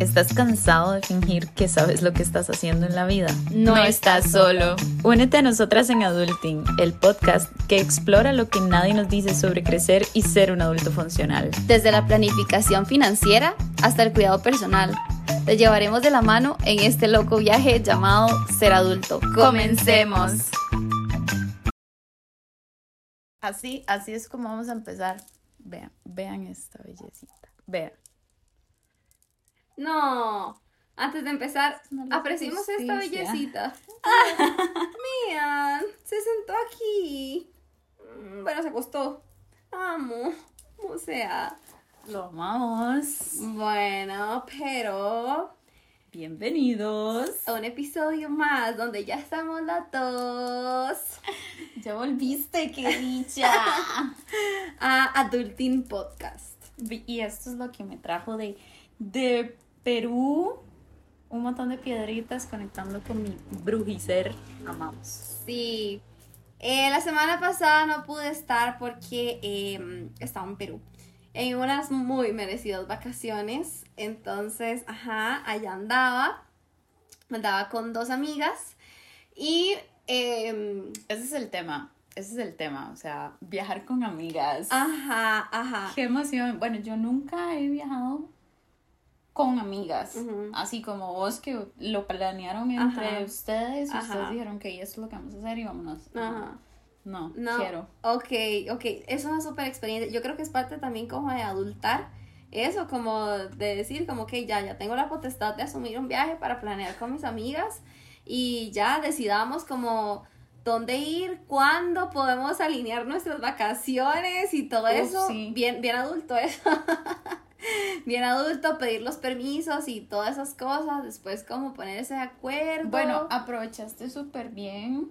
¿Estás cansado de fingir que sabes lo que estás haciendo en la vida? No estás solo. Únete a nosotras en Adulting, el podcast que explora lo que nadie nos dice sobre crecer y ser un adulto funcional. Desde la planificación financiera hasta el cuidado personal. Te llevaremos de la mano en este loco viaje llamado ser adulto. Comencemos. Así, así es como vamos a empezar. Vean, vean esta bellecita. Vean. No. Antes de empezar, No apreciemos esta bellecita. Mian, se sentó aquí. Mm, Bueno, se acostó. Amo. O sea, Lo amamos. bueno, pero Bienvenidos. a un episodio más donde ya estamos las dos Ya volviste, qué dicha. a Adulting Podcast. y esto es lo que me trajo de, de Perú. Un montón de piedritas conectando con mi brujicer. Amamos. Sí. Eh, la semana pasada no pude estar porque eh, estaba en Perú. En unas muy merecidas vacaciones. Entonces, ajá, allá andaba. Andaba con dos amigas. Y eh, Ese es el tema. Ese es el tema. O sea, viajar con amigas. ajá, ajá. Qué emoción. Bueno, yo nunca he viajado con amigas. Ujú. Así como vos que lo planearon entre Ajá. ustedes. y Ajá. Ustedes dijeron que esto es lo que vamos a hacer y vámonos. Ajá. No, No. quiero. Ok, ok. Es una súper experiencia. Yo creo que es parte también como de adultar. Eso, como de decir, como que ya, ya tengo la potestad de asumir un viaje para planear con mis amigas y ya decidamos como dónde ir, cuándo podemos alinear nuestras vacaciones y todo Uf, eso. sí. Bien, bien adulto eso. bien adulto, pedir los permisos y todas esas cosas, después como ponerse de acuerdo. Bueno, aprovechaste súper bien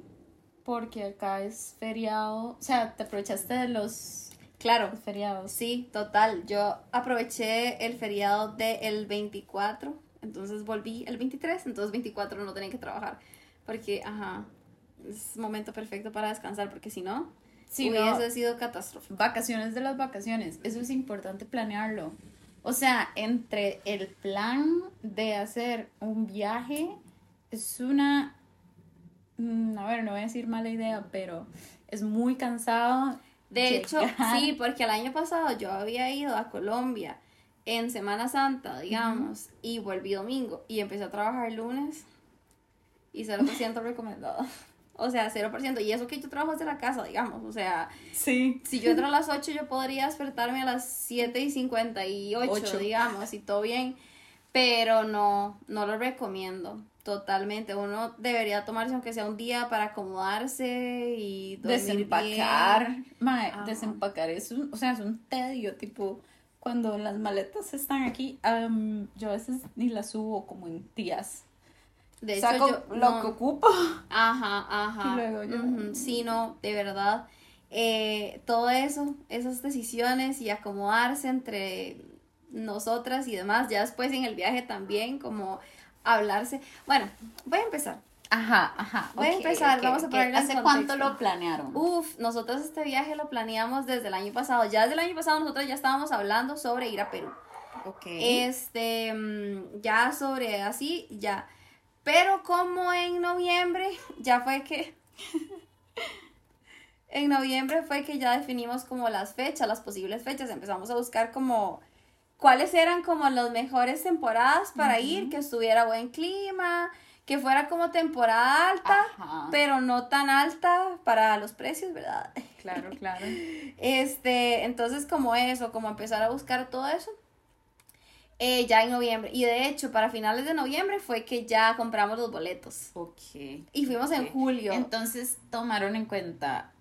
porque acá es feriado. O sea, te aprovechaste de los claro. feriados. Sí, total. Yo aproveché el feriado del 24, entonces volví el 23, entonces 24 no tenía que trabajar. Porque, ajá, es momento perfecto para descansar, porque si no, Sí, hubiese no. sido catástrofe. Vacaciones de las vacaciones. Eso es importante planearlo. O sea, entre el plan de hacer un viaje es una... mm, A ver, no voy a decir mala idea, pero es muy cansado. De hecho, sí, porque el año pasado yo había ido a Colombia en Semana Santa, digamos, y volví domingo y empecé a trabajar el lunes y 0% recomendado. O sea, 0%. Y eso que yo trabajo desde la casa, digamos. O sea, Sí. si yo entro a las 8, yo podría despertarme a las 7 y 58, Ocho. digamos, y todo bien. Pero no, no lo recomiendo totalmente. Uno debería tomarse, aunque sea un día, para acomodarse y dormir Desempacar. bien. Mae, Ajá. desempacar es un, o sea, es un tedio, tipo, cuando las maletas están aquí, am, yo a veces ni las subo como en días. De hecho, Saco yo lo no- que ocupo. Ajá, ajá. Y luego yo- Sí, no, de verdad. Eh, todo eso, esas decisiones y acomodarse entre nosotras y demás, ya después en el viaje también, como hablarse. Bueno, voy a empezar. Ajá, ajá. Voy a empezar, vamos a en ¿Hace cuánto lo planearon? Uf, nosotros este viaje lo planeamos desde el año pasado. Ya desde el año pasado nosotros ya estábamos hablando sobre ir a Perú. ok. Este, mm, ya sobre así, ya. Pero como en noviembre, ya fue que... en noviembre fue que ya definimos como las fechas, las posibles fechas. Empezamos a buscar como cuáles eran como las mejores temporadas para ir, que estuviera buen clima, que fuera como temporada alta, Ajá. pero no tan alta para los precios, ¿verdad? Claro, claro. Este, entonces como eso, como empezar a buscar todo eso. Eh, ya en noviembre. Y de hecho, para finales de noviembre fue que ya compramos los boletos. Ok. Y fuimos en julio. Entonces tomaron en cuenta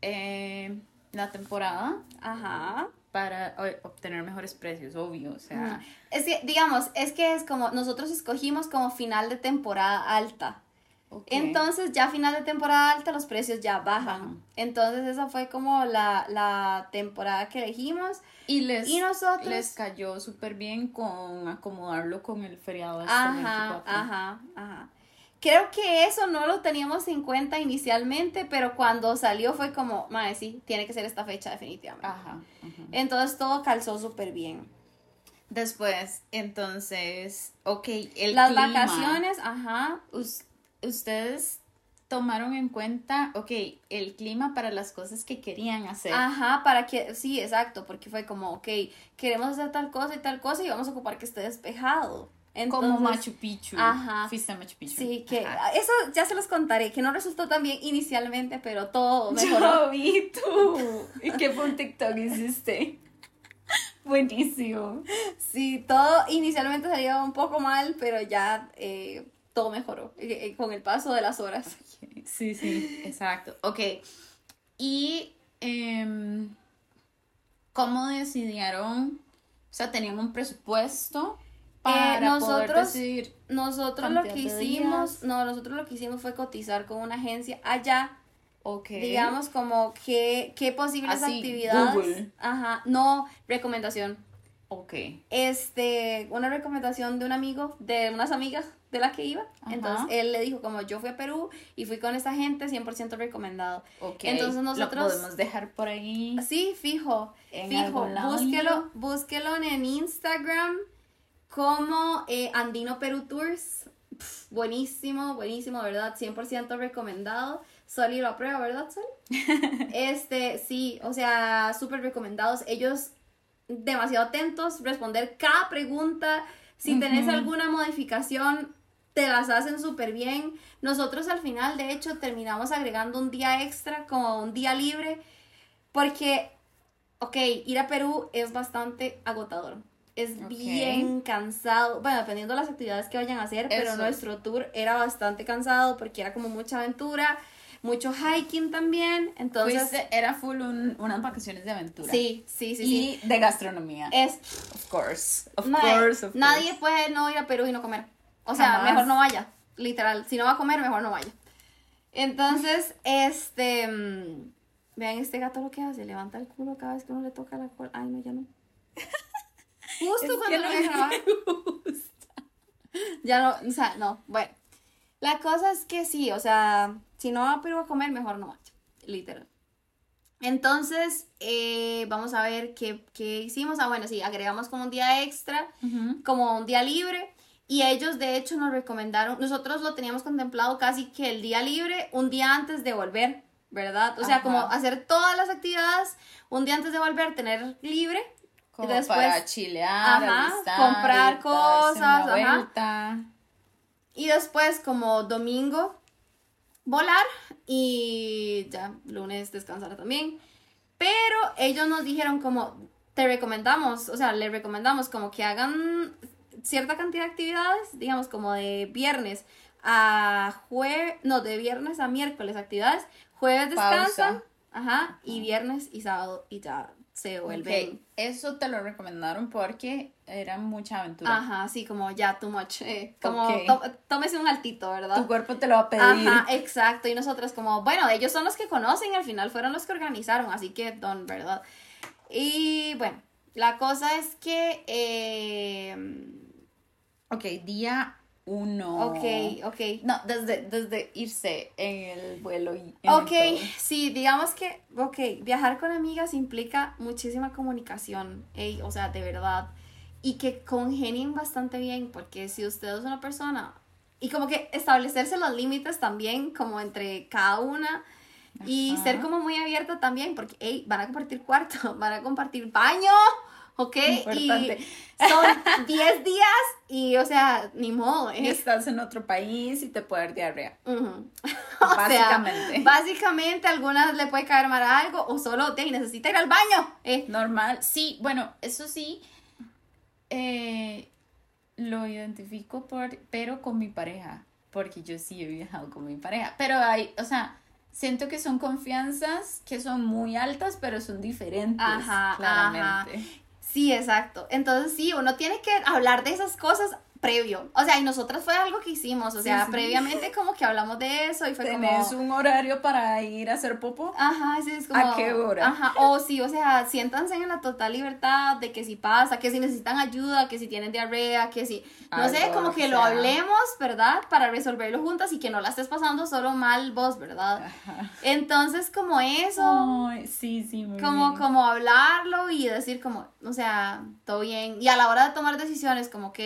eh, la temporada Ajá. para obtener mejores precios, obvio. O sea, Es que, digamos, es que es como, nosotros escogimos como final de temporada alta. Entonces ya final de temporada alta los precios ya bajan. Entonces esa fue como la, la temporada que elegimos. y les, y nosotros- les cayó súper bien con acomodarlo con el feriado este Ajá, 24. ajá, ajá. Creo que eso no lo teníamos en cuenta inicialmente, pero cuando salió fue como, madre, sí, tiene que ser esta fecha definitivamente. Ajá. Entonces todo calzó súper bien. Después, entonces, ok, el Las clima. vacaciones, ajá. Us- ustedes tomaron en cuenta, ok, el clima para las cosas que querían hacer. Ajá, para que, sí, exacto, porque fue como, ok, queremos hacer tal cosa y tal cosa y vamos a ocupar que esté despejado. como Machu Picchu. Ajá. Fuiste a Machu Picchu. Sí, que Ajá. eso ya se los contaré, que no resultó tan bien inicialmente, pero todo mejoró. Yo vi tú. ¿Y qué fue un TikTok hiciste? Buenísimo. Sí, todo inicialmente salía un poco mal, pero ya eh, todo mejoró eh, eh, con el paso de las horas. Sí, sí, exacto. Ok. Y em, ¿cómo decidieron? O sea, tenían un presupuesto para poder Eh, nosotros- decidir. Nosotros lo que hicimos, no, nosotros lo que hicimos fue cotizar con una agencia allá, Ok. digamos como qué, qué posibles Así, actividades. Google. Ajá, no, recomendación. Ok. Este, una recomendación de un amigo, de unas amigas de la que iba. Ajá. Entonces él le dijo como yo fui a Perú y fui con esta gente 100% recomendado. Ok. Entonces nosotros- Lo podemos dejar por ahí. Sí, fijo, En fijo, búsquelo, búsquelo en Instagram como eh, Andino Perú Tours. Buenísimo, buenísimo, ¿verdad? 100% recomendado. Soli lo aprueba, ¿verdad, Sol? este, sí, o sea, súper recomendados. Ellos demasiado atentos, responder cada pregunta. Si tenés alguna modificación, te las hacen súper bien. Nosotros al final, de hecho, terminamos agregando un día extra, como un día libre, porque, ok, ir a Perú es bastante agotador. Es bien cansado, bueno, dependiendo de las actividades que vayan a hacer, pero nuestro tour era bastante cansado porque era como mucha aventura, mucho hiking también, entonces... Fuiste- era full un- unas vacaciones de aventura. Sí, sí, sí, sí. Y de gastronomía. Es, Of course. Of course, of nadie course. puede no ir a Perú y no comer. O sea, Jamás. mejor no vaya, literal. Si no va a comer, mejor no vaya. Entonces, este. mm, Vean este gato lo que hace, levanta el culo cada vez que uno le toca la cola. Ay, no, ya no. Justo Es cuando lo voy a grabar. Ya no, o sea, no. Bueno, la cosa es que sí, o sea, si no va a Perú a comer, mejor no vaya, literal. Entonces, eh, vamos a ver qué, qué hicimos. Ah, bueno, sí, agregamos como un día extra como un día libre y ellos de hecho nos recomendaron, nosotros lo teníamos contemplado casi que el día libre un día antes de volver, ¿verdad? O sea, Ajá. como hacer todas las actividades un día antes de volver, tener libre. Como después- para chilear, Ajá, comprar cosas, ajá. Y después como domingo volar y ya lunes descansar también. Pero ellos nos dijeron como te recomendamos, o sea, les recomendamos como que hagan cierta cantidad de actividades, digamos como de viernes a jueves, no, de viernes a miércoles actividades, jueves descansan, ajá, y viernes y sábado y ya se vuelven. Eso te lo recomendaron porque era mucha aventura. Ajá, sí, como ya too much, eh, como Ok. tó- tómese un altito, ¿verdad? Tu cuerpo te lo va a pedir. Ajá, exacto. Y nosotras como, bueno, ellos son los que conocen, al final fueron los que organizaron, así que don, ¿verdad? Y bueno, la cosa es que, eh, Ok, día uno. ok, ok. No, desde, desde irse en el vuelo y en Ok, el sí, digamos que, ok, viajar con amigas implica muchísima comunicación, ey, o sea, de verdad, y que congenien bastante bien, porque si usted es una persona, y como que establecerse los límites también, como entre cada una, y ser como muy abierta también, porque, hey, van a compartir cuarto, van a compartir baño, ¿ok? Importante. Y son 10 días, y, o sea, ni modo, Y ¿eh? estás en otro país y te puede dar diarrea. Sea, Básicamente. básicamente, a algunas le puede caer mal algo o solo te necesita ir al baño. Eh, Normal. Sí, bueno, eso sí. eh, lo identifico por, pero con mi pareja. Porque yo sí he viajado con mi pareja. Pero hay, o sea, siento que son confianzas que son muy altas, pero son diferentes. Ajá, claramente. Sí, exacto. Entonces sí, uno tiene que hablar de esas cosas previo. O sea, y nosotras fue algo que hicimos. O sea, sí. previamente como que hablamos de eso y fue ¿Tenés como. un horario para ir a hacer popo? Ajá, sí, es como. ¿A qué hora? Ajá, o sí, o sea, siéntanse en la total libertad de que si pasa, que si necesitan ayuda, que si tienen diarrea, que si. No sé, como que que lo hablemos, ¿verdad? Para resolverlo juntas y que no la estés pasando solo mal vos, ¿verdad? Ajá. Entonces, como eso. Ay, sí, sí, muy como, bien. como hablarlo y decir como, o sea, todo bien. Y a la hora de tomar decisiones, como, ok,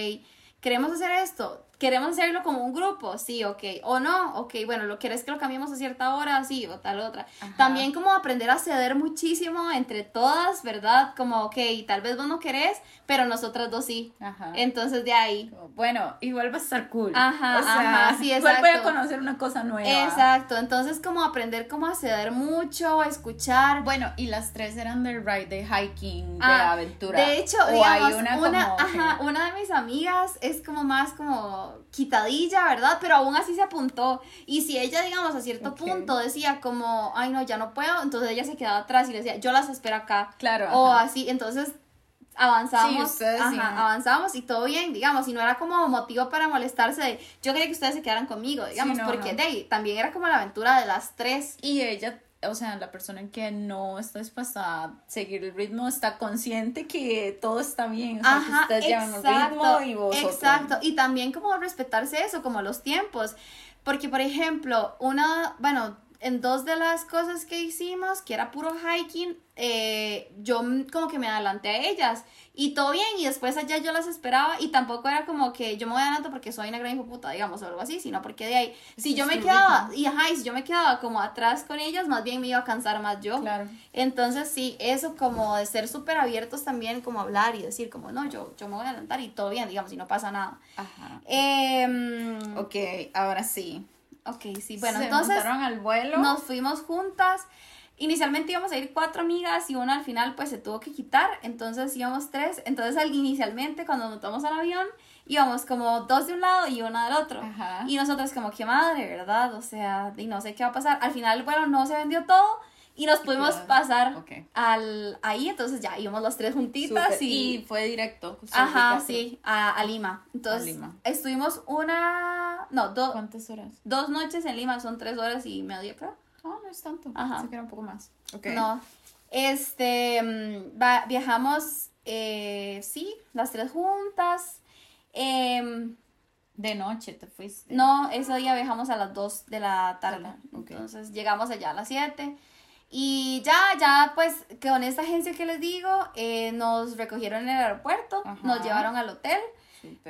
queremos hacer esto, queremos hacerlo como un grupo, sí, ok, o no, ok, bueno, lo quieres que lo cambiemos a cierta hora, sí, o tal otra. Ajá. También como aprender a ceder muchísimo entre todas, ¿verdad? Como, ok, tal vez vos no querés, pero nosotras dos sí. Ajá. Entonces de ahí. Bueno, igual va a estar cool. Ajá, o sea, ajá, sí, Igual voy a exacto. conocer una cosa nueva. Exacto, entonces como aprender como a ceder mucho, a escuchar, Bueno, y las tres eran de ride, de hiking, de Ah, aventura. De hecho, o digamos, hay una, una, como ajá, una de mis amigas es como más como quitadilla, ¿verdad? Pero aún así se apuntó. Y si ella, digamos, a cierto punto decía como, ay no, ya no puedo, entonces ella se quedaba atrás y le decía, yo las espero acá. Claro. O ajá. así, entonces avanzamos, Sí, ustedes ajá, sí. avanzamos y todo bien, digamos, y no era como motivo para molestarse de, yo quería que ustedes se quedaran conmigo, digamos, no, porque no. de también era como la aventura de las tres. Y ella, o sea, la persona que no está dispuesta a seguir el ritmo está consciente que todo está bien. O sea, que ustedes llevan el exacto, ritmo y vos otro. exacto, y también como respetarse eso, como los tiempos, porque por ejemplo, una, bueno, en dos de las cosas que hicimos, que era puro hiking, eh, yo como que me adelanté a ellas y todo bien y después allá yo las esperaba y tampoco era como que yo me voy adelanto porque soy una gran puta, digamos, o algo así, sino porque de ahí, si yo me quedaba, y ajá, y si yo me quedaba como atrás con ellas, más bien me iba a cansar más yo. Claro. Entonces, sí, eso como de ser súper abiertos también, como hablar y decir, como, no, yo, yo me voy a adelantar y todo bien, digamos, y no pasa nada. Ajá. Em, Ok, ahora sí. Ok, sí, bueno, Se entonces montaron al vuelo. nos fuimos juntas. Inicialmente íbamos a ir cuatro amigas y una al final pues se tuvo que quitar, entonces íbamos tres. Entonces al, inicialmente cuando montamos al avión íbamos como dos de un lado y una del otro. Ajá. Y nosotras como, qué madre, ¿verdad? O sea, y no sé qué va a pasar. Al final, bueno, no se vendió todo y nos pudimos pasar al ahí, entonces ya íbamos las tres juntitas y... Y fue directo. Ajá, sí, a, a Lima. Entonces, A Lima. estuvimos una, no, do- ¿Cuántas horas? dos noches en Lima, son tres horas y media, creo. Ah, no es tanto. Ajá. Pensé que era un poco más. Ok. No, este, mm, va- viajamos, eh, sí, las tres juntas. Em, De noche te fuiste. no, ese día viajamos a las 2 de la tarde. Tarde, ok. Entonces llegamos allá a las 7. Y ya, ya, pues, con esta agencia que les digo, eh, nos recogieron en el aeropuerto, Ajá. nos llevaron al hotel.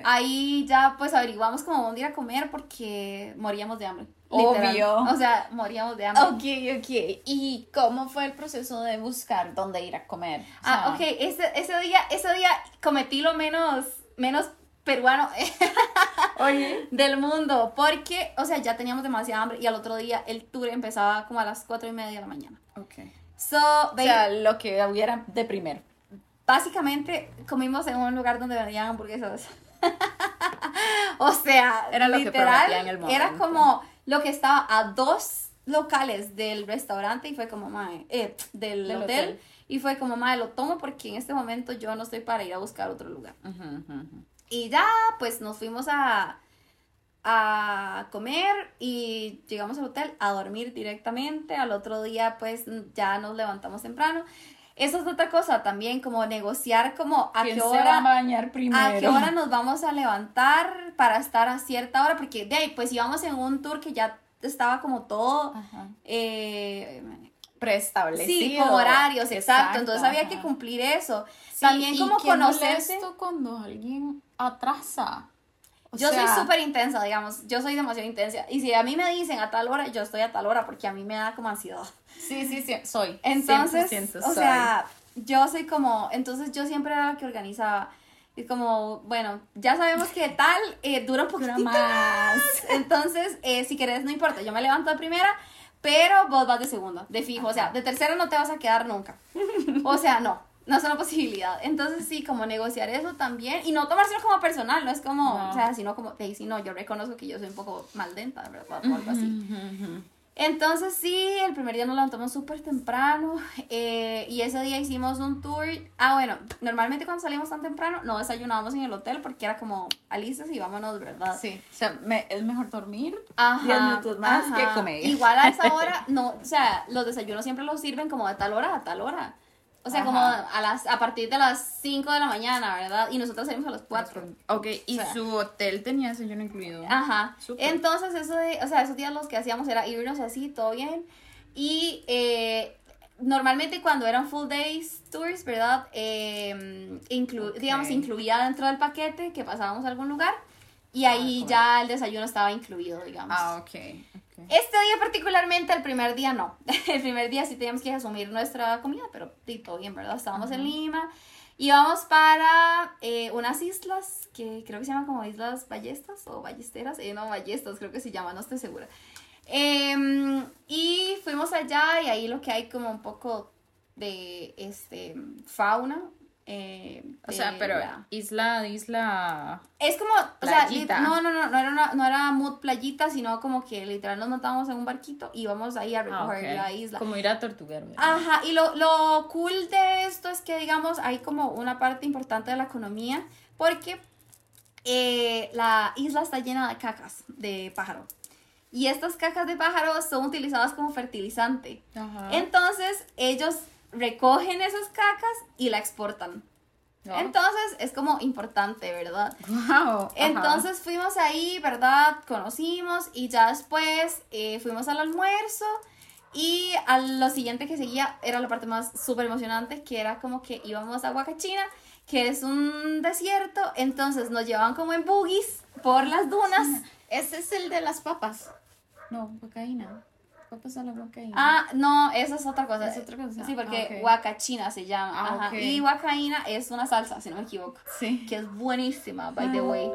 Ahí ya, pues, averiguamos como dónde ir a comer porque moríamos de hambre. Obvio. literal. O sea, moríamos de hambre. Ok, ok. ¿Y cómo fue el proceso de buscar dónde ir a comer? O Ah, ok, ese, ese día, ese día cometí lo menos, menos peruano Oye. del mundo, porque, o sea, ya teníamos demasiada hambre y al otro día el tour empezaba como a las cuatro y media de la mañana. Ok. So, O sea, lo que hubiera de primero. básicamente comimos en un lugar donde vendían hamburguesas. o sea, Era lo que literal, prometía en el era momento. como lo que estaba a dos locales del restaurante y fue como, mae, eh, del, Del hotel, hotel. y fue como, mae, lo tomo porque en este momento yo no estoy para ir a buscar otro lugar. Ujú, ujú, ujú. Y ya, pues nos fuimos a, a comer y llegamos al hotel a dormir directamente. Al otro día, pues ya nos levantamos temprano. Eso es otra cosa también, como negociar como a ¿Quién qué se va a hora bañar primero? a qué hora nos vamos a levantar para estar a cierta hora, porque de ahí pues íbamos en un tour que ya estaba como todo Ajá. eh, Preestablecido. sí, con horarios, exacto, entonces había que cumplir eso. Sí, También como qué conocerse. molesto cuando alguien atrasa. O Yo sea, soy súper intensa, digamos, yo soy demasiado intensa. Y si a mí me dicen a tal hora, yo estoy a tal hora porque a mí me da como ansiedad. Sí, sí, sí, soy. Entonces, 100% o soy. sea, yo soy como, entonces yo siempre era la que organizaba. Y como, bueno, ya sabemos que tal eh, dura un poquito más. Entonces, eh, si querés, no importa, yo me levanto de primera, pero vos vas de segunda, de fijo. O sea, de tercera no te vas a quedar nunca. O sea, no, no es una posibilidad. Entonces, sí, como negociar eso también. Y no tomárselo como personal, no es como, No. o sea, sino como, de si no, yo reconozco que yo soy un poco maldenta, ¿verdad? O algo así. Entonces sí, el primer día nos levantamos súper temprano eh, y ese día hicimos un tour. Ah, bueno, normalmente cuando salimos tan temprano no desayunábamos en el hotel porque era como, alistas y vámonos, ¿verdad? Sí, o sea, me- es mejor dormir Ajá, 10 minutos más ajá. que comer. Igual a esa hora, no, o sea, los desayunos siempre los sirven como de tal hora a tal hora. O sea, como Ajá. a las a partir de las 5 de la mañana, ¿verdad? Y nosotros salimos a las 4. Ok, y O sea. su hotel tenía desayuno incluido. Ajá. Súper. Entonces, eso de, o sea, esos días los que hacíamos era irnos así, todo bien. Y eh, normalmente cuando eran full days tours, ¿verdad? Eh, inclu- Ok. Digamos, incluía dentro del paquete que pasábamos a algún lugar. Y ahí Ah, ya el desayuno estaba incluido, digamos. Ah, ok. Este día particularmente, el primer día no. El primer día sí teníamos que asumir nuestra comida, pero sí, todo bien, ¿verdad? Estábamos en Lima. Íbamos para eh, unas islas que creo que se llaman como Islas Ballestas o Ballesteras. Eh, no, Ballestas creo que se llama, no estoy segura. Em, y fuimos allá y ahí lo que hay como un poco de este fauna. Eh, O sea, de pero la- isla, isla. es como, o sea, li- Playita. no, no, no, no era, una, no era mood playita, sino como que literal nos montábamos en un barquito y íbamos ahí a Ah, recoger la isla. Como ir a Tortuguero. Ajá, y lo, lo cool de esto es que, digamos, hay como una parte importante de la economía, porque eh, la isla está llena de cacas de pájaro. Y estas cacas de pájaro son utilizadas como fertilizante. Ajá. Entonces, ellos recogen esas cacas y la exportan. Entonces, es como importante, ¿verdad? Wow. Entonces fuimos ahí, ¿verdad? Conocimos y ya después eh, fuimos al almuerzo y a lo siguiente que seguía era la parte más súper emocionante, que era como que íbamos a Huacachina, que es un desierto, entonces nos llevaban como en buggies por las dunas. Ese es el de las papas. No, guacaína. Papas a la. Ah, no, esa es otra cosa. Es otra cosa. Sí, porque Ah. Huacachina se llama. Ah, ajá. Y Huacaína es una salsa, si no me equivoco. Sí. que es buenísima, by the way.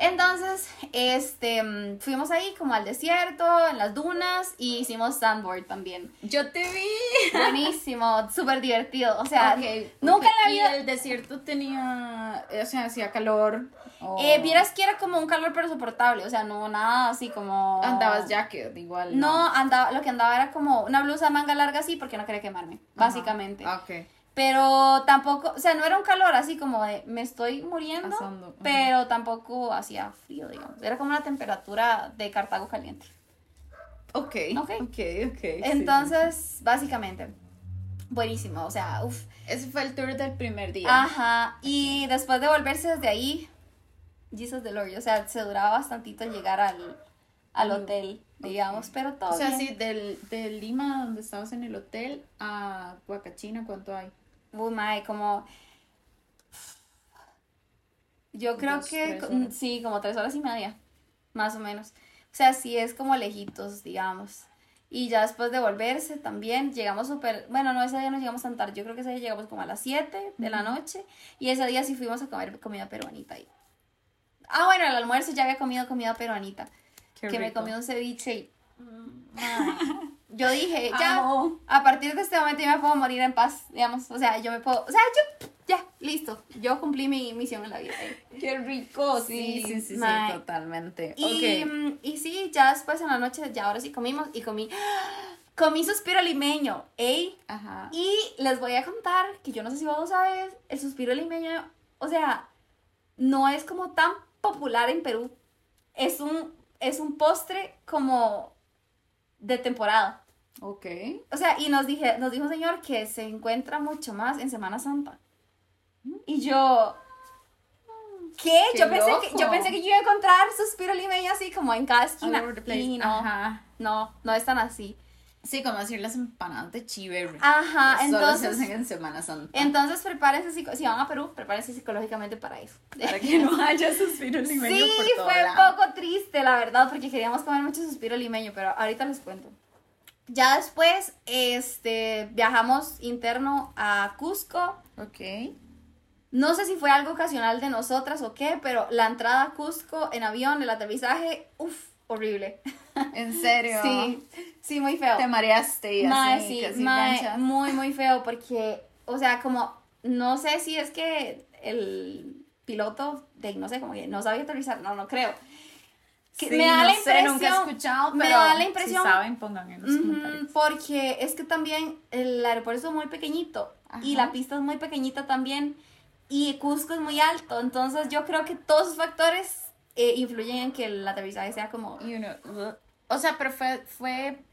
Entonces, este, mm, fuimos ahí como al desierto, en las dunas, y hicimos sandboard también. Yo te vi. Buenísimo, súper divertido. O sea, nunca en la vida... ¿Y el desierto tenía, o sea, hacía calor? Eh, vieras que era como un calor pero soportable, o sea, no nada así como... Andabas jacket, igual. No, andaba, lo que andaba era como una blusa de manga larga así porque no quería quemarme, básicamente. Ah, ok. Pero tampoco, o sea, no era un calor así como de me estoy muriendo, Asando, pero tampoco hacía frío, digamos. Era como una temperatura de Cartago caliente. Ok. Ok. Ok, ok. sí, Entonces, básicamente, buenísimo, o sea, uff. Ese fue el tour del primer día. Ajá, y después de volverse desde ahí, Jesus the Lord, o sea, se duraba bastantito llegar al, al Al- hotel, digamos, pero todo O sea, bien. sí, del, de Lima, donde estabas en el hotel, a Huacachina, ¿cuánto hay? Uy, mae, como... Yo creo Dos, que sí, como tres horas y media, más o menos. O sea, sí es como lejitos, digamos. Y ya después de volverse también, llegamos súper... Bueno, no, ese día no llegamos tan tarde. Yo creo que ese día llegamos como a las 7 de la noche. Y ese día sí fuimos a comer comida peruanita ahí. Ah, bueno, el almuerzo ya había comido comida peruanita. Qué que me comí un ceviche y... Ay. Yo dije, ya, Amo. a partir de este momento yo me puedo morir en paz, digamos. O sea, yo me puedo, o sea, yo, ya, listo. Yo cumplí mi misión en la vida. Qué rico, Sí, sí, sí, sí, sí, totalmente. Y, y sí, ya después en la noche, ya ahora sí comimos y comí, comí suspiro limeño, ¿ey? Ajá. Y les voy a contar que yo no sé si vos sabes, el suspiro limeño, o sea, no es como tan popular en Perú. Es un, es un postre como de temporada. Ok. O sea, y nos, dije, nos dijo un señor que se encuentra mucho más en Semana Santa. Y yo, ¿qué? Qué yo, pensé que, yo pensé que yo iba a encontrar suspiro limeño así como en cada esquina. Y no, Ajá. no, no es tan así. Sí, como decir las empanadas de. Ajá, que Solo se entonces, hacen en Semana Santa. entonces prepárense, si van a Perú, prepárense psicológicamente para eso. para que no haya suspiro limeño Sí, por todo fue un poco triste, la verdad, porque queríamos comer mucho suspiro limeño, pero ahorita les cuento. Ya después, este, viajamos interno a Cusco. Ok. No sé si fue algo ocasional de nosotras o qué, pero la entrada a Cusco en avión, el aterrizaje, uff, horrible. ¿En serio? Sí, sí, muy feo. Te mareaste y Mae, así, sí, casi mae, planchas. muy, muy feo porque, o sea, como, no sé si es que el piloto, de, no sé, como que no sabía aterrizar, no, no creo. Que Sí, me da no la sé, impresión, nunca he escuchado, me pero da la impresión- si saben, pongan en los Ujú, comentarios. porque es que también el aeropuerto es muy pequeñito y la pista es muy pequeñita también y Cusco es muy alto, entonces yo creo que todos esos factores eh, influyen en que el aterrizaje sea como... Y uno, ugh. o sea, pero fue, fue,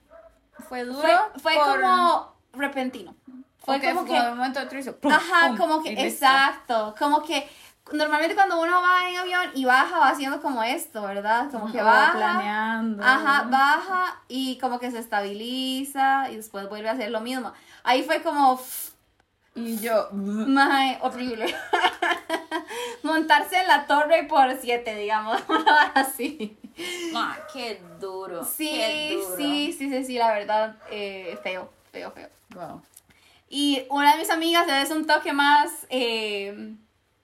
fue duro. Fue, fue por- como repentino. Fue Ok, como que... de un momento pum, Ajá, pum, como que, exacto, como que normalmente cuando uno va en avión y baja va haciendo como esto, ¿verdad? Como que baja, planeando. ajá, baja y como que se estabiliza y después vuelve a hacer lo mismo. Ahí fue como, Y yo, mae, horrible. Montarse en la torre por siete, digamos, así. Ah, qué duro. Sí, qué duro. sí, sí, sí, sí, la verdad, eh, feo, feo, feo. Wow. Y una de mis amigas es un toque más... Eh,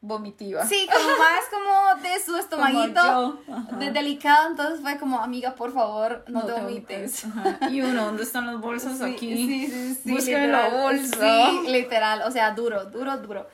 Vomitiva. Sí, como más como de su estomaguito, de delicado, entonces fue como, amiga, por favor, no, te vomites. Y uno, ¿dónde están las bolsas Sí, aquí? Sí, sí, sí. La bolsa. Sí, literal, o sea, duro, duro, duro.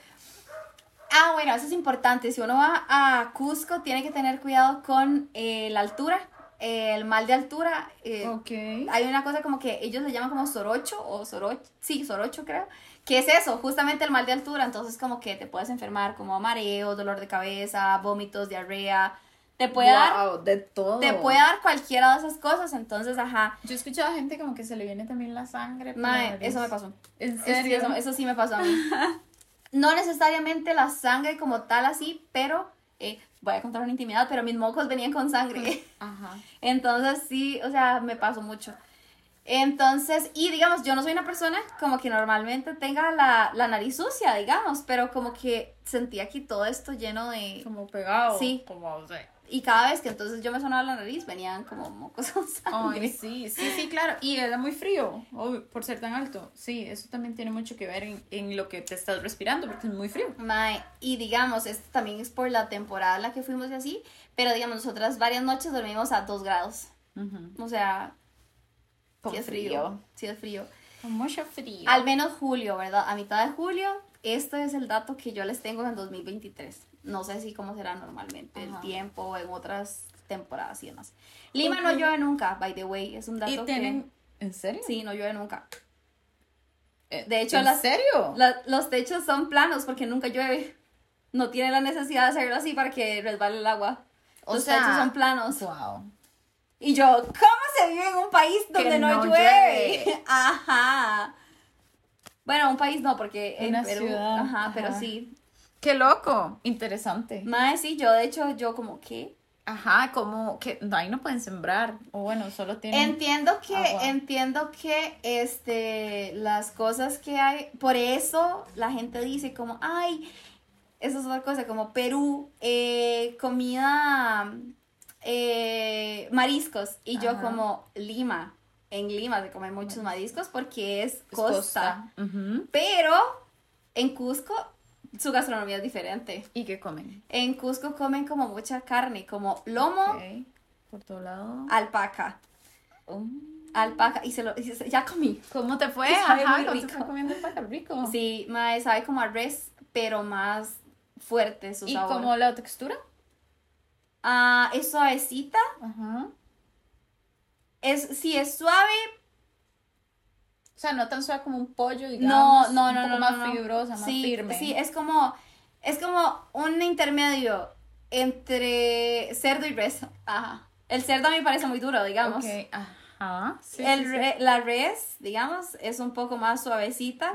Ah, bueno, eso es importante. Si uno va a Cusco, tiene que tener cuidado con eh, la altura, eh, el mal de altura. eh, Ok. hay una cosa como que ellos le llaman como sorocho o sorocho, sí, sorocho creo, que es eso, justamente el mal de altura, entonces como que te puedes enfermar como mareo, dolor de cabeza, vómitos, diarrea, te puede dar, Wow, de todo. te puede dar cualquiera de esas cosas, entonces ajá, Yo he escuchado a gente como que se le viene también la sangre. mae, eso me pasó. ¿En Eso sí, serio? Eso, eso sí me pasó a mí. No necesariamente la sangre como tal así, pero eh, voy a contar una intimidad, pero mis mocos venían con sangre. Ajá. Entonces sí, o sea, me pasó mucho. Entonces, y digamos, yo no soy una persona como que normalmente tenga la, la nariz sucia, digamos, pero como que sentía aquí todo esto lleno de... Como pegado. Sí. Como, o sea. Y cada vez que entonces yo me sonaba la nariz, venían como mocos con sangre. Ay, sí, sí, sí, claro. Y era muy frío, obvio, por ser tan alto. Sí, eso también tiene mucho que ver en, en lo que te estás respirando, porque es muy frío. Mae, y digamos, esto también es por la temporada en la que fuimos y así, pero digamos, nosotras varias noches dormimos a 2 grados. O sea, Con sí es frío. frío. Sí es frío. Con mucho frío. Al menos julio, ¿verdad? A mitad de julio, este es el dato que yo les tengo en 2023. No sé si cómo será normalmente el Ajá. tiempo o en otras temporadas y demás. Lima no llueve nunca, by the way, es un dato y que... tienen... ¿En serio? Sí, no llueve nunca. Eh, de hecho, ¿En las- serio? La- los techos son planos porque nunca llueve. No tiene la necesidad de hacerlo así para que resbale el agua. O Los sea, techos son planos. Wow. Y yo, ¿cómo se vive en un país donde Que no, no llueve? llueve. Ajá. Bueno, un país no, porque en Una Perú. ciudad, Ajá, pero sí. Qué loco. Interesante. Mae, sí, yo de hecho, yo como que. Ajá, como que ahí no pueden sembrar. O bueno, solo tienen... Entiendo que, agua. entiendo que este, las cosas que hay, por eso la gente dice como, ay, eso es otra cosa, como Perú, eh, comida, eh, mariscos, y yo Ajá. como Lima, en Lima se comen muchos mariscos porque es Es costa, pero en Cusco su gastronomía es diferente. ¿Y qué comen? En Cusco comen como mucha carne, como lomo. Por todo lado. alpaca, Um. alpaca, y se lo, y se- ya comí. ¿Cómo te fue? Sabe Ajá, muy ¿cómo te rico. comiendo paca rico? Sí, mae, sabe como a res, pero más fuerte su ¿Y sabor. como la textura? Ah, es suavecita. Ajá. Es, sí, es suave. O sea, no tan suave como un pollo, No, digamos. no, un no, poco no, más no, no. fibrosa, más sí, firme. Sí, es como, es como un intermedio entre cerdo y res. Ajá. El cerdo a mí parece muy duro, digamos. Ajá. Sí, El sí, sí. re- La res, digamos, es un poco más suavecita.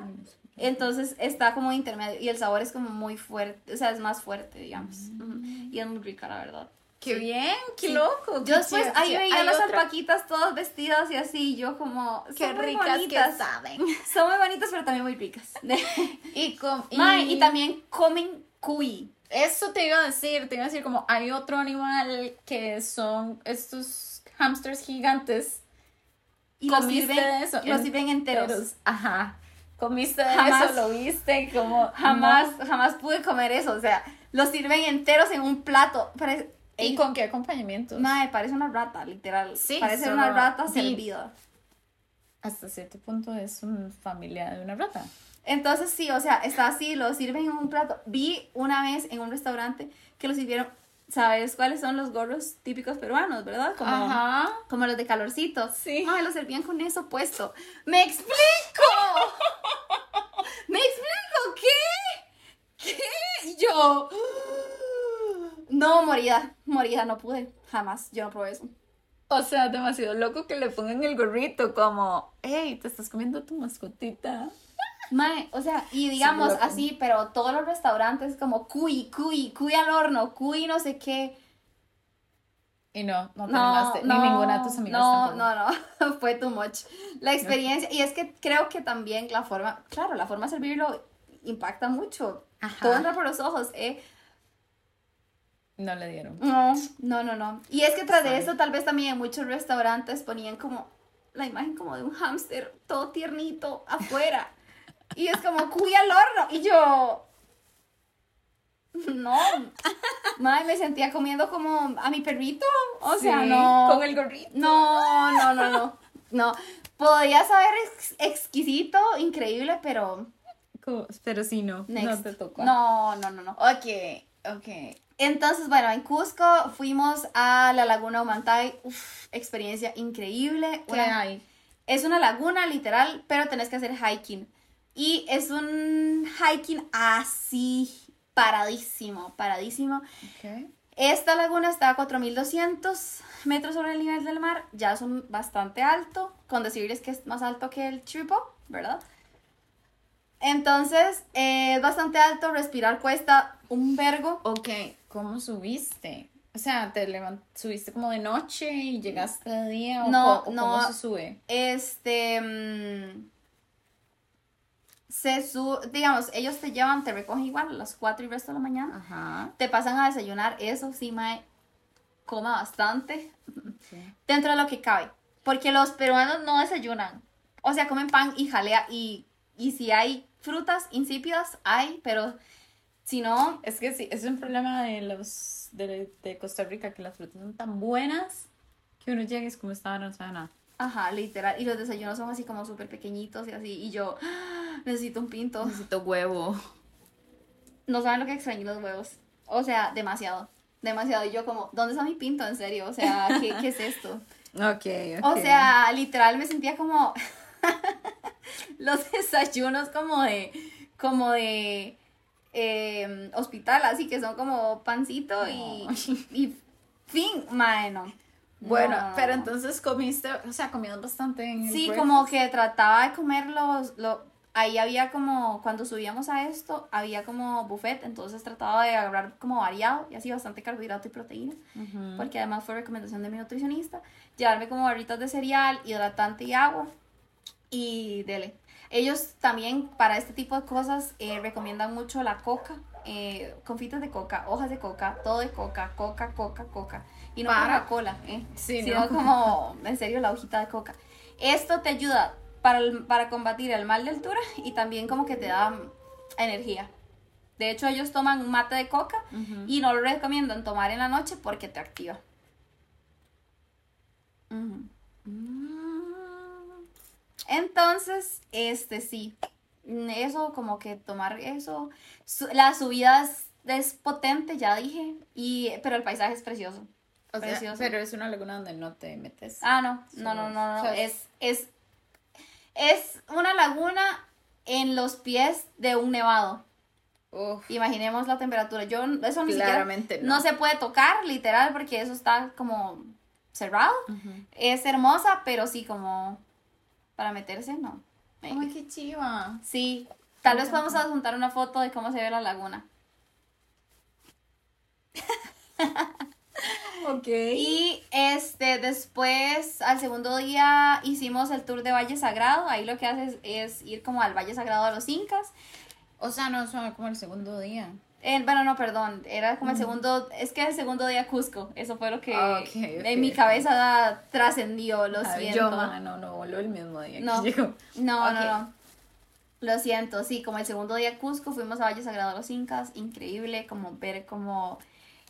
Entonces está como intermedio y el sabor es como muy fuerte, o sea, es más fuerte, digamos. Ujú. Y es muy rica, la verdad. Qué bien, qué Sí. loco. Yo después ahí veía las otra- alpaquitas todas vestidas y así, yo como, Qué son muy ricas bonitas. que saben. Son muy bonitas, pero también muy ricas. Y, com- y también comen cuy. Eso te iba a decir, te iba a decir como hay otro animal que son estos hamsters gigantes. Y los ¿Comiste sirven, de eso? los sirven enteros. Enteros. Ajá. ¿Comiste de Jamás. eso? ¿Lo viste? Como Jamás, no. jamás pude comer eso, o sea, los sirven enteros en un plato. Parece, ¿Y con qué acompañamientos? Mae, parece una rata, literal. Sí, parece solo una rata vi- servida. Hasta cierto punto es una familia de una rata. Entonces sí, o sea, está así, lo sirven en un plato. Vi una vez en un restaurante que lo sirvieron ¿sabes cuáles son los gorros típicos peruanos, verdad? Como, Ajá. como los de calorcito. Sí. Ay, los servían con eso puesto. ¡Me explico! ¡Me explico! ¿Qué? ¿Qué? Yo. No, morida, morida, no pude. Jamás, yo no probé eso. O sea, demasiado loco que le pongan el gorrito como, hey, te estás comiendo tu mascotita. Mae, o sea, y digamos loco. así, pero todos los restaurantes como cuy, cuy, cuy al horno, cuy no sé qué. Y no, no te No, animaste, no, ni ninguna de tus amigas no, tampoco. no, no, fue too much. La experiencia, y es que creo que también la forma, claro, la forma de servirlo impacta mucho. Ajá. Todo entra por los ojos, eh. No le dieron. No, no, no, no. Y es que tras de eso, tal vez también en muchos restaurantes ponían como la imagen como de un hámster todo tiernito afuera. Y es como cuy al horno. Y yo. No. Madre, me sentía comiendo como a mi perrito. O sea, no. Con el gorrito. No, no, no, no. No. Podía saber ex- exquisito, increíble, pero. Pero sí, no. Next. No te tocó. No, no, no, no. Ok, ok. Entonces, bueno, en Cusco fuimos a la Laguna Humantay. Uf, experiencia increíble. ¿Qué Una- hay? es una laguna literal, pero tenés que hacer hiking. Y es un hiking así, paradísimo, paradísimo. Ok. Esta laguna está a 4200 metros sobre el nivel del mar. Ya es un bastante alto, con decirles que es más alto que el Triple, ¿verdad? Entonces, eh, es bastante alto, respirar cuesta un vergo. Ok, ¿cómo subiste? O sea, ¿te levant subiste como de noche y llegaste de día? ¿O, No, o no. ¿Cómo se sube? Este. mm, se su digamos, ellos te llevan, te recogen igual a las 4 y resto de la mañana. Ajá. Te pasan a desayunar, eso sí, mae, coma bastante. Dentro de lo que cabe. Porque los peruanos no desayunan. O sea, comen pan y jalea. Y, y si hay frutas insípidas, hay, pero si no, Es que sí, es un problema de los de, de Costa Rica que las frutas son tan buenas que uno llega y es como estaba, no sabe nada. ajá, literal. Y los desayunos son así como súper pequeñitos y así. Y yo ¡ah! necesito un pinto. Necesito huevo. No saben lo que extraño los huevos. O sea, demasiado. Demasiado. Y yo como, ¿dónde está mi pinto? En serio. O sea, ¿qué, qué es esto? Ok, ok. O sea, literal me sentía como los desayunos como de, como de eh, hospital, así que son como pancito y, y fin, mae, no. Bueno, No. pero entonces comiste, o sea, comías bastante en el Sí, breakfast. como que trataba de comer los, lo, ahí había como, cuando subíamos a esto, había como buffet, entonces trataba de agarrar como variado y así bastante carbohidrato y proteína. Ujú. porque además fue recomendación de mi nutricionista, llevarme como barritas de cereal, hidratante y agua y dele. Ellos también para este tipo de cosas eh, recomiendan mucho la coca, eh, confites de coca, hojas de coca, todo de coca, coca, coca, coca. Y no Para. Coca-Cola, eh, Sí, sino no. como, en serio, la hojita de coca. Esto te ayuda para, el- para combatir el mal de altura y también como que te da mm, energía. De hecho, ellos toman un mate de coca y no lo recomiendan tomar en la noche porque te activa. Mm. Entonces, este sí, eso como que tomar eso, la subida es, es potente, ya dije, y, pero el paisaje es precioso. O sea, Precioso. pero es una laguna donde no te metes. Ah, no, no, no, no, no, O sea, es, es, es una laguna en los pies de un nevado. Uf, Imaginemos la temperatura. Yo eso ni Claramente siquiera no. no se puede tocar, literal, porque eso está como cerrado. Es hermosa, pero sí como para meterse, no. Ay, qué chiva. Sí, tal vez encanta. adjuntar una foto de cómo se ve la laguna. Ok. Y este, después, al segundo día, hicimos el tour de Valle Sagrado. Ahí lo que haces es ir como al Valle Sagrado de los Incas. O sea, no suena como el segundo día. Bueno, no, perdón, era como el segundo, es que el segundo día Cusco, eso fue lo que Ah, en mi cabeza trascendió, lo Ay, siento. Yo, no, no, voló el mismo día No. que llegó. No, no, no. Lo siento, sí, como el segundo día Cusco, fuimos a Valle Sagrado de los Incas, increíble, como ver cómo,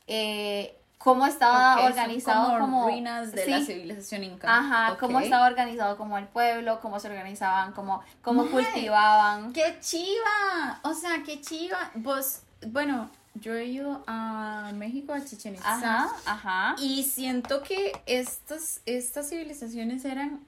eh, cómo estaba son organizado como, como... ruinas de sí, la civilización inca. Ajá, cómo estaba organizado como el pueblo, cómo se organizaban, cómo, cómo cultivaban. ¡Qué chiva! O sea, qué chiva. Vos, bueno, yo he ido a México, a Chichen Itza. Ajá, ajá. Y siento que estas, estas civilizaciones eran,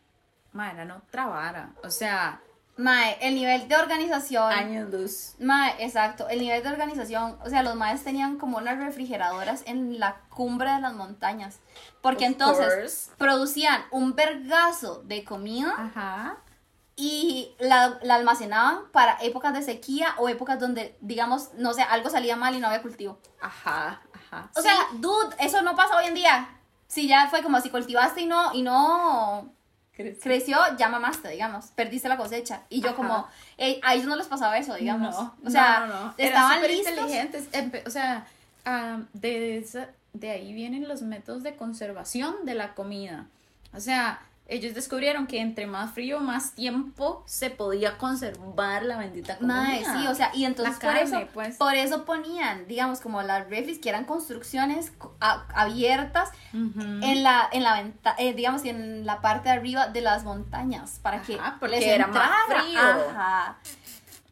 ma, eran otra vara. O sea, Mae, el nivel de organización. años luz. Mae, exacto, el nivel de organización, o sea, los maes tenían como unas refrigeradoras en la cumbre de las montañas, porque Of entonces course. producían un vergazo de comida Ajá. Y la, la almacenaban para épocas de sequía o épocas donde, digamos, no sé, algo salía mal y no había cultivo. Ajá. Ajá. O sea, dude, eso no pasa hoy en día. Si ya fue como si cultivaste y no, y no Crecí. creció, ya mamaste, digamos, perdiste la cosecha. Y yo Ajá. como, eh, a ellos no les pasaba eso, digamos. No, o sea, no, no, estaban listos. inteligentes. O sea, ah, de, esa- de ahí vienen los métodos de conservación de la comida. O sea, ellos descubrieron que entre más frío, más tiempo se podía conservar la bendita comida. Mae, sí, o sea, y entonces por eso, pues. por eso ponían, digamos, como las refis que eran construcciones abiertas en la, en la venta, eh, digamos, en la parte de arriba de las montañas, para que Ajá, porque les era más frío. Ajá.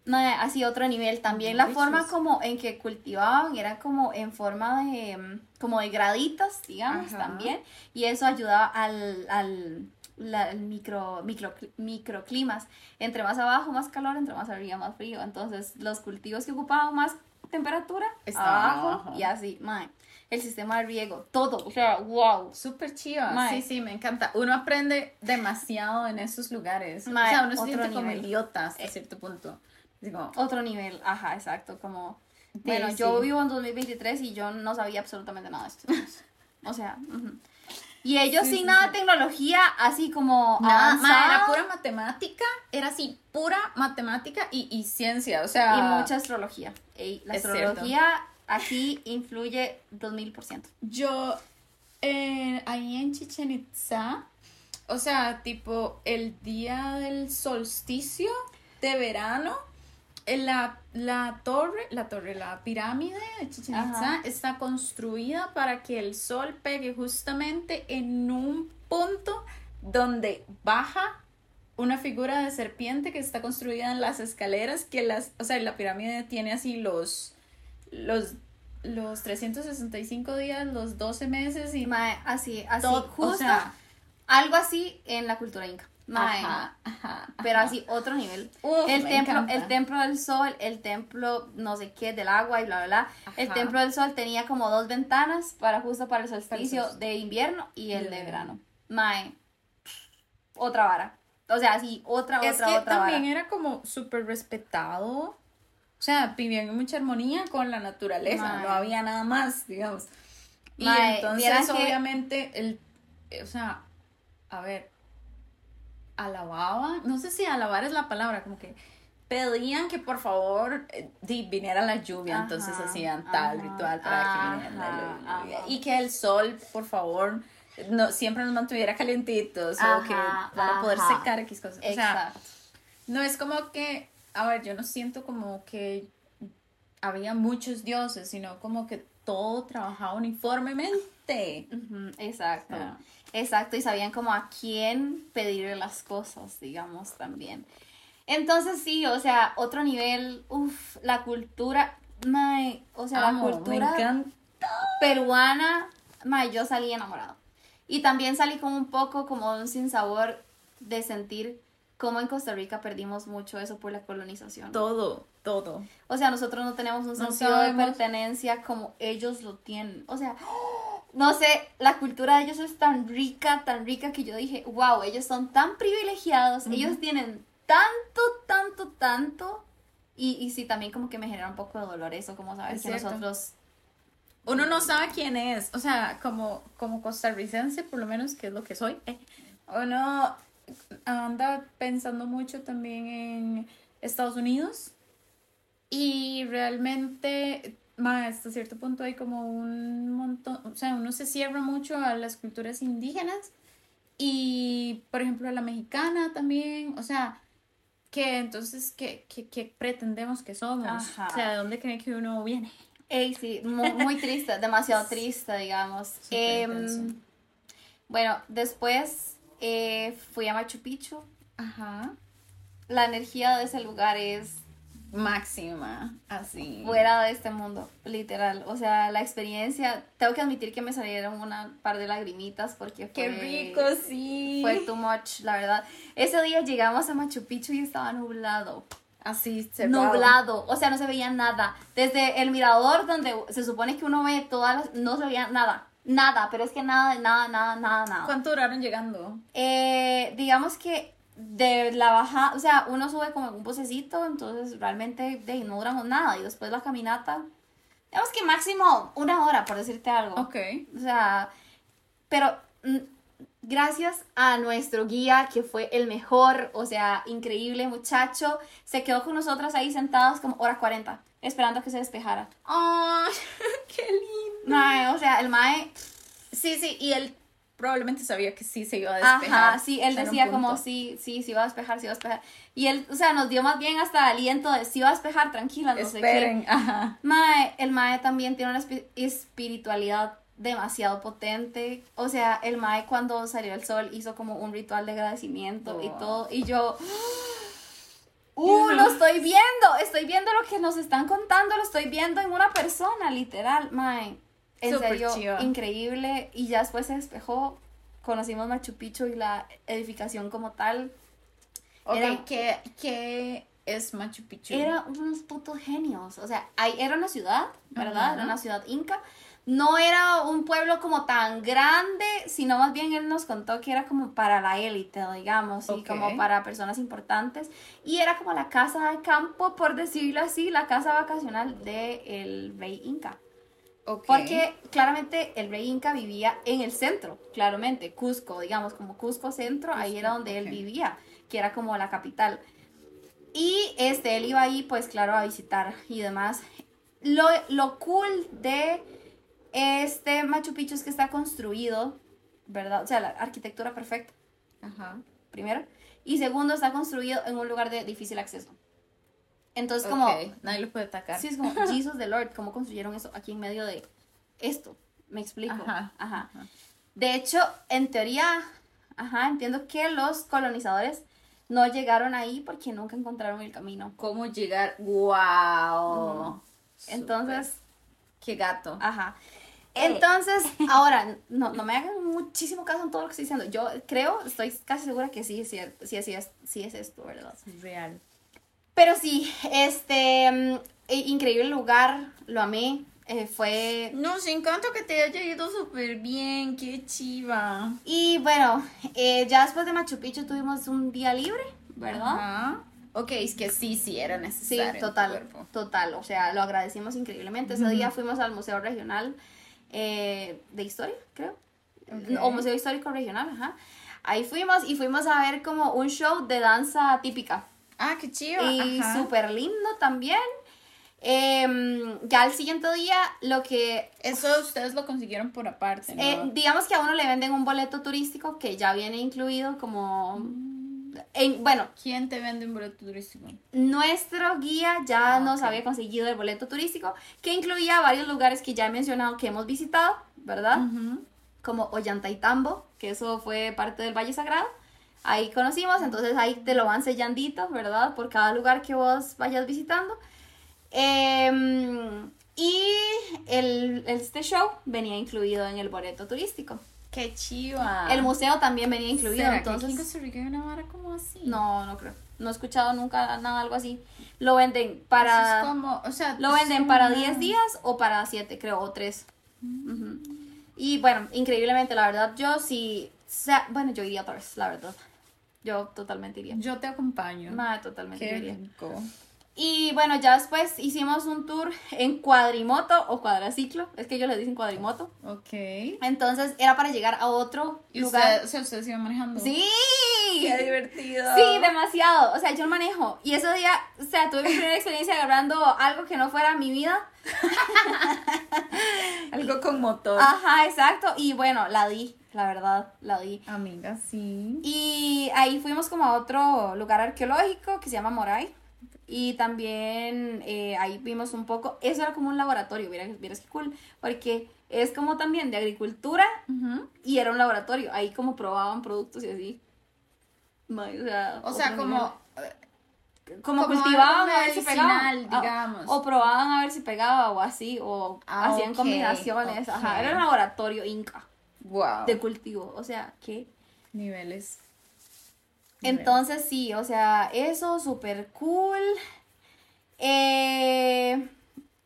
Mae, así otro nivel. También la Delicious. forma como en que cultivaban era como en forma de, mm, como de graditas, digamos, Ajá. también. Y eso ayudaba al, al la- el micro, micro, microclimas. Entre más abajo, más calor, entre más arriba, más frío. Entonces, los cultivos que ocupaban más temperatura, Estaban abajo, abajo. y así, mae. El sistema de riego, todo, o sea, wow. Súper. Mae. Sí, sí, me encanta. Uno aprende demasiado en esos lugares. Mae, o sea, uno se siente como nivel. idiota hasta Eh. cierto punto. Digo, Otro nivel, ajá, exacto, como... Sí, Bueno, yo sí. vivo en 2023 y yo no sabía absolutamente nada de esto. O sea, ujú. Y ellos Sí, sin sí, nada de tecnología, así como nada, mae, era pura matemática. Era así, pura matemática y, y ciencia. O sea, y mucha astrología. Ey, la astrología aquí influye 2000%. Yo, eh, ahí en Chichen Itza, o sea, tipo el día del solsticio de verano, la, la torre, la torre, la pirámide de Chichen Itza está construida para que el sol pegue justamente en un punto donde baja una figura de serpiente que está construida en las escaleras, que las, o sea, la pirámide tiene así los, los, los 365 días, los 12 meses y Mae, así, así, todo, justo o sea, algo así en la cultura inca. Mae, ajá, ajá, pero así otro nivel. Uf, el templo, encanta. el templo del sol, el templo no sé qué del agua y bla bla bla. El templo del sol tenía como dos ventanas para justo para el solsticio de invierno y el Y de verano. Mae, otra vara. O sea, sí, otra, es otra, que otra también vara. era como súper respetado. O sea, vivían en mucha armonía con la naturaleza, Mae. no había nada más, digamos. Y Mae, entonces, vieran que- obviamente, el, o sea, a ver, alababa, no sé si alabar es la palabra, como que pedían que por favor eh, viniera la lluvia, Ajá, entonces hacían tal ajá, ritual para que viniera la lluvia. Y que el sol, por favor, no, siempre nos mantuviera calientitos o que para poder secar X cosas. O sea, no es como que, a ver, yo no siento como que había muchos dioses, sino como que todo trabajaba uniformemente. Exacto. Exacto, y sabían como a quién pedirle las cosas, digamos, también. Entonces sí, o sea, otro nivel, uff, la cultura, mae, o sea, Amo, la cultura peruana, mae, yo salí enamorado. Y también salí con un poco como un sinsabor de sentir cómo en Costa Rica perdimos mucho eso por la colonización. Todo, todo. O sea, nosotros no tenemos un sentido de pertenencia como ellos lo tienen. O sea, no sé, la cultura de ellos es tan rica, tan rica que yo dije, wow, ellos son tan privilegiados, ellos tienen tanto, tanto, tanto. Y, y sí, también como que me genera un poco de dolor eso, como saber Es que cierto. nosotros... Uno no sabe quién es, o sea, como, como costarricense, por lo menos, que es lo que soy, eh, uno anda pensando mucho también en Estados Unidos y realmente, ma, hasta cierto punto hay como un montón, o sea, uno se cierra mucho a las culturas indígenas y, por ejemplo, a la mexicana también, o sea, que entonces, ¿qué, qué, qué pretendemos que somos? Ajá. O sea, ¿de dónde creen que uno viene? Ey, sí, muy, muy triste, demasiado triste, digamos. Intenso. bueno, después eh, fui a Machu Picchu. Ajá. La energía de ese lugar es máxima, así. fuera de este mundo, literal. O sea, la experiencia, tengo que admitir que me salieron una par de lagrimitas porque fue, Qué rico, sí. fue too much, la verdad. Ese día llegamos a Machu Picchu y estaba nublado. Así, cerrado. Nublado, o sea, no se veía nada. Desde el mirador donde se supone que uno ve todas las, no se veía nada. Nada, pero es que nada, nada, nada, nada, nada. ¿Cuánto duraron llegando? Eh, digamos que de la baja, o sea, uno sube como un bucecito, entonces realmente de, no duramos nada. Y después la caminata, digamos que máximo una hora, por decirte algo. Ok. O sea, pero mm, gracias a nuestro guía, que fue el mejor, o sea, increíble muchacho, se quedó con nosotras ahí sentados como hora 40, esperando que se despejara. ¡Ay! ¡Qué lindo! Mae, o sea, el mae, Sí, sí, y él probablemente sabía que sí se iba a despejar. ajá, sí, él decía como, sí, sí, sí va a despejar, sí va a despejar. Y él, o sea, nos dio más bien hasta aliento de, sí va a despejar, tranquila, no sé qué. Esperen, ajá. Mae, el Mae también tiene una espi- espiritualidad demasiado potente. O sea, el Mae cuando salió el sol hizo como un ritual de agradecimiento y Oh. todo. Y yo. ¡Uh! Lo estoy viendo. Estoy viendo lo que nos están contando. Lo estoy viendo en una persona, literal. Mae. En Súper serio, chiva. increíble. Y ya después se despejó. Conocimos Machu Picchu y la edificación como tal. Ok, Era- ¿qué, ¿qué es Machu Picchu? Era unos putos genios. O sea, ahí era una ciudad, ¿verdad? Ajá. Era una ciudad inca. No era un pueblo como tan grande, sino más bien él nos contó que era como para la élite, digamos, y Ok. como para personas importantes. Y era como la casa de campo, por decirlo así, la casa vacacional del rey inca. Porque claramente el rey Inca vivía en el centro, claramente, Cusco, digamos, como Cusco centro, ahí era donde él vivía, que era como la capital. Y este, él iba ahí, pues claro, a visitar y demás. Lo, lo cool de este Machu Picchu es que está construido, ¿verdad? O sea, la arquitectura perfecta, Ajá. primero. Y segundo, está construido en un lugar de difícil acceso. Entonces, como, Nadie lo puede atacar. Sí, es como Jesus the Lord, cómo construyeron eso aquí en medio de esto. Me explico. Ajá, Ajá. ajá. De hecho, en teoría, ajá, entiendo que los colonizadores no llegaron ahí porque nunca encontraron el camino. ¿Cómo llegar? ¡Wow! Entonces, ¡Qué gato! ajá. Eh. Entonces, ahora, no, no me hagan muchísimo caso en todo lo que estoy diciendo. Yo creo, estoy casi segura que sí es cierto, sí, sí es, sí es esto, ¿verdad? Real. Pero sí, este, mm, increíble lugar, lo amé. eh, fue No, sí, encanta que te haya ido súper bien. ¡Qué chiva! Y bueno, eh, ya después de Machu Picchu tuvimos un día libre, ¿verdad? Ajá. Ok, es que sí, sí era Sí, necesario. tu total, total. O sea, lo agradecimos increíblemente. Ese día fuimos al Museo Regional eh, de Historia, creo. O Museo Histórico Regional, ajá. Ahí fuimos y fuimos a ver como un show de danza típica. Ah, qué chiva. Y súper lindo también. Em, ya al siguiente día, lo que Eso ustedes lo consiguieron por aparte, ¿no? Eh, digamos que a uno le venden un boleto turístico que ya viene incluido como... En, bueno, ¿Quién te vende un boleto turístico? nuestro guía ya Ah, nos ok. había conseguido el boleto turístico que incluía varios lugares que ya he mencionado que hemos visitado, ¿verdad? Ujú. Como Ollantaytambo, que eso fue parte del Valle Sagrado. Ahí conocimos, entonces ahí te lo van sellandito, ¿verdad? Por cada lugar que vos vayas visitando. Em, y el, este show venía incluido en el boleto turístico. ¡Qué chiva! El museo también venía incluido, ¿Será que aquí en entonces... Costa Rica hay una vara como así? No, no creo. No he escuchado nunca nada algo así. Lo venden para... es como, o sea, Lo venden para una- 10 días o para 7, creo, o 3. Y bueno, increíblemente, la verdad, yo sí... bueno, yo iría otra vez, la verdad. Yo totalmente iría. Yo te acompaño. Nada, totalmente Qué iría. rico. Y bueno, ya después hicimos un tour en cuadrimoto o cuadraciclo. Es que ellos le dicen cuadrimoto. Ok. Entonces era para llegar a otro ¿Y lugar. usted, o sea, ustedes iban manejando? ¡Sí! ¡Qué divertido! Sí, demasiado. O sea, yo manejo. Y ese día, o sea, tuve mi primera experiencia agarrando algo que no fuera mi vida. Algo con motor. Ajá, exacto. Y bueno, la di, la verdad, la di. Amiga, sí. Y ahí fuimos como a otro lugar arqueológico que se llama Moray. Y también eh, ahí vimos un poco, eso era como un laboratorio, vieras, vieras qué cool, porque es como también de agricultura y era un laboratorio, ahí como probaban productos y así. O sea, O sea, otro como... nivel. como, Como cultivaban a ver si pegaba. medicinal, Ah, digamos. O probaban a ver si pegaba o así, o Ah, hacían combinaciones. Ajá, era un laboratorio inca Wow. de cultivo. O sea, ¿qué? Niveles. Entonces sí, o sea, eso, súper cool. Eh,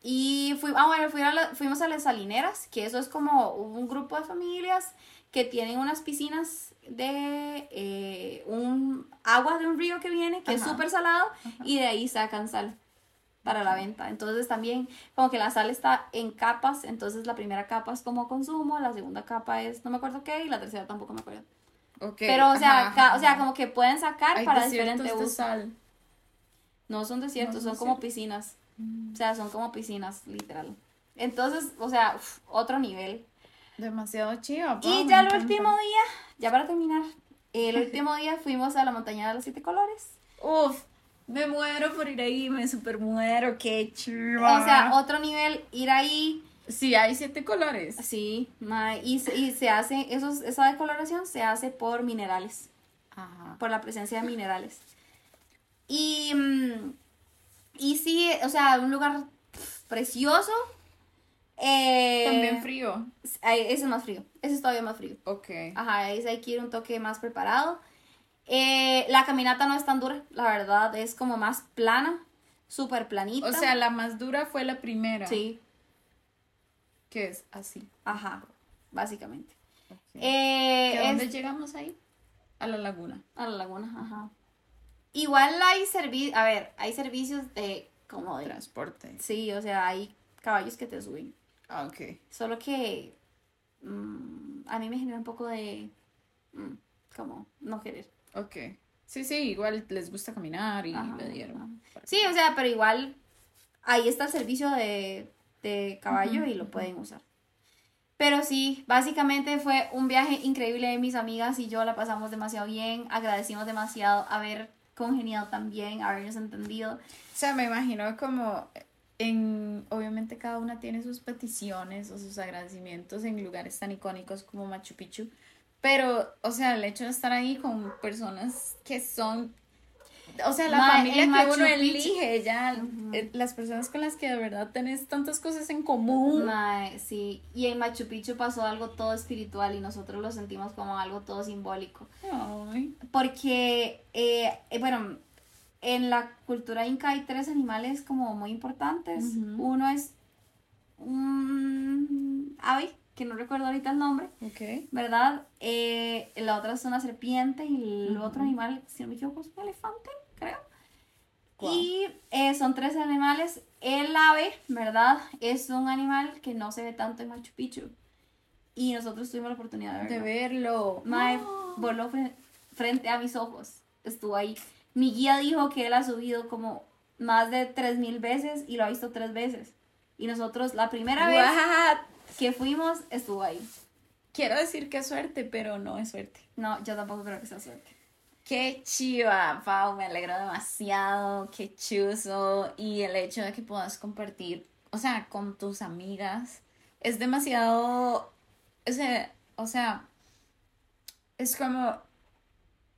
y fui, ah, bueno, fui a la- fuimos a las salineras, que eso es como un grupo de familias que tienen unas piscinas de eh, un agua de un río que viene, que es súper salado, y de ahí sacan sal para la venta. Entonces también como que la sal está en capas, entonces la primera capa es como consumo, la segunda capa es no me acuerdo qué, y la tercera tampoco me acuerdo. Pero, o sea, ajá, ca- ajá, o sea, como que pueden sacar Hay para desiertos diferente de uso. sal. No son desiertos, No son son como piscinas. O sea, son como piscinas, literal. Entonces, o sea, uf, otro nivel. Demasiado chiva. y ya el encanta. último día, ya para terminar, el último día fuimos a la montaña de los siete colores. Uf, me muero por ir ahí, me super muero, qué chiva. O sea, otro nivel, ir ahí, sí, hay siete colores. sí, ma, y, se- y se hace, esos, esa decoloración se hace por minerales. Ajá. por la presencia de minerales. Y, mm, y sí, o sea, un lugar precioso. Eh, También frío. Ese es más frío, ese es todavía más frío. Ok. Ajá, ese hay que ir un toque más preparado. Eh, la caminata no es tan dura, la verdad, es como más plana, súper planita. O sea, la más dura fue la primera. sí, Que es así. ajá, básicamente. Ok. Eh, ¿Que ¿Dónde es- llegamos ahí? A la laguna. A la laguna, ajá. Igual hay servicios, a ver, hay servicios de como de Transporte. Sí, o sea, hay caballos que te suben. Ah, ok. Solo que mm, a mí me genera un poco de mm, como no querer. Ok. Sí, sí, igual les gusta caminar y Ajá, le dieron. Sí, o sea, pero igual ahí está el servicio de, de caballo y lo pueden usar. Pero sí, básicamente fue un viaje increíble de mis amigas y yo la pasamos demasiado bien, agradecimos demasiado haber congeniado tan bien, habernos entendido. O sea, me imagino como en, obviamente cada una tiene sus peticiones o sus agradecimientos en lugares tan icónicos como Machu Picchu, pero, o sea, el hecho de estar ahí con personas que son, o sea, la Ma, familia que Machu uno elige, ya, eh, las personas con las que de verdad tenés tantas cosas en común. Sí, y en Machu Picchu pasó algo todo espiritual y nosotros lo sentimos como algo todo simbólico. Ay, Porque, eh, eh, bueno, en la cultura inca hay tres animales como muy importantes. Uno es un ave, que no recuerdo ahorita el nombre. ¿verdad? Eh, la otra es una serpiente y el otro animal, si no me equivoco, es un elefante, creo. Guau. Y eh, son tres animales. El ave, ¿verdad? Es un animal que no se ve tanto en Machu Picchu. Y nosotros tuvimos la oportunidad de De verlo. verlo. Mae, Ah. voló fre- frente a mis ojos. Estuvo ahí. Mi guía dijo que él ha subido como más de 3.000 veces y lo ha visto tres veces. Y nosotros la primera vez What? que fuimos estuvo ahí. Quiero decir que es suerte, pero no es suerte. No, yo tampoco creo que sea suerte. Qué chiva, Pau, me alegro demasiado, qué chuzo. Y el hecho de que puedas compartir, o sea, con tus amigas, es demasiado, o sea, o sea, es como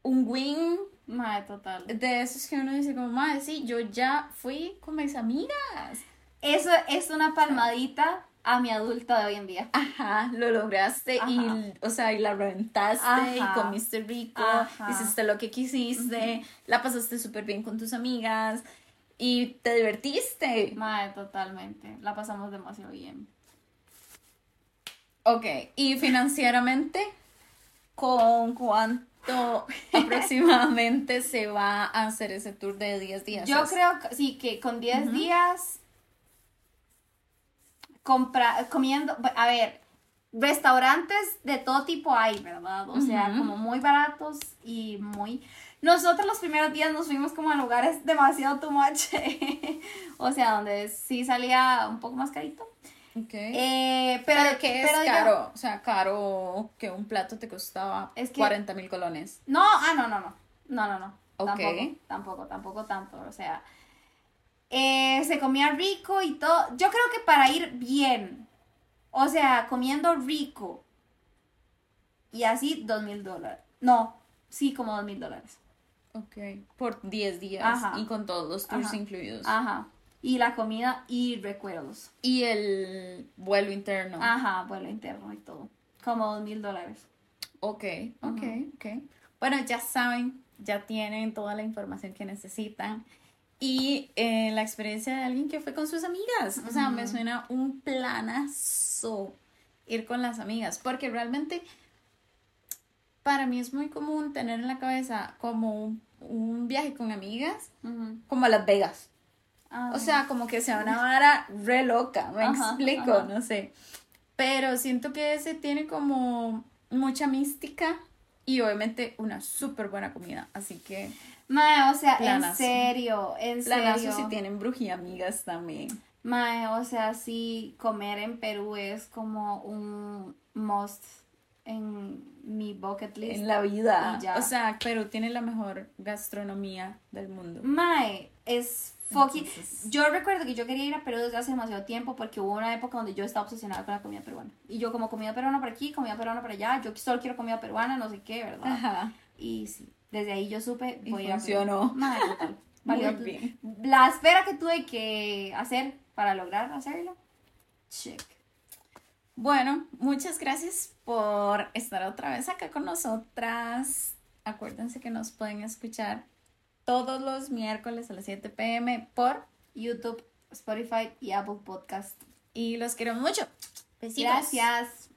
un win Mae, total. de esos que uno dice como, madre, sí, yo ya fui con mis amigas. Eso es una palmadita a mi adulta de hoy en día. Ajá, lo lograste Ajá. y, o sea, y la reventaste y comiste rico, Ajá. hiciste lo que quisiste, la pasaste súper bien con tus amigas y te divertiste. Mae, totalmente. La pasamos demasiado bien. Ok, y financieramente, ¿con cuánto aproximadamente se va a hacer ese tour de 10 días? Yo creo que sí, que con 10 Ujú. días compra, comiendo, a ver, restaurantes de todo tipo hay, ¿verdad? O sea, como muy baratos y muy... Nosotros los primeros días nos fuimos como a lugares demasiado too much, o sea, donde sí salía un poco más carito. Ok. Eh, pero, pero que es pero caro, o sea, caro que un plato te costaba Es que- 40 mil colones. No, ah, no, no, no. No, no, no. Ok. Tampoco, tampoco, tampoco tanto. O sea, eh, se comía rico y todo. Yo creo que para ir bien, o sea, comiendo rico y así, dos mil dólares. No, sí, como dos mil dólares. Ok. Por 10 días Ajá. y con todos los tours Ajá. incluidos. Ajá. Y la comida y recuerdos. Y el vuelo interno. Ajá, vuelo interno y todo. Como dos mil dólares. Ok, ok, ok. Bueno, ya saben, ya tienen toda la información que necesitan. Y eh, la experiencia de alguien que fue con sus amigas. O sea, me suena un planazo ir con las amigas. Porque realmente para mí es muy común tener en la cabeza como un, un viaje con amigas, como a Las Vegas. Ah, O sea, como que sea una vara re loca, me Ajá, explico, ajá. no sé. Pero siento que ese tiene como mucha mística y obviamente una súper buena comida. Así que Mae, o sea, Planazo. en serio, en planazo serio. si tienen brujía amigas también. Mae, o sea, sí, comer en Perú es como un must en mi bucket list. En la vida. O sea, Perú tiene la mejor gastronomía del mundo. Mae, es fucking... Entonces- Yo recuerdo que yo quería ir a Perú desde hace demasiado tiempo porque hubo una época donde yo estaba obsesionada con la comida peruana. Y yo como comida peruana por aquí, comida peruana por allá, yo solo quiero comida peruana, no sé qué, ¿verdad? Ajá. Y sí, desde ahí yo supe, Y voy ir a funcionó. Valió bien. La espera que tuve que hacer para lograr hacerlo. Check. Bueno, muchas gracias por estar otra vez acá con nosotras. Acuérdense que nos pueden escuchar todos los miércoles a las 7 pm por YouTube, Spotify y Apple Podcast. y los quiero mucho. Besitos. Gracias.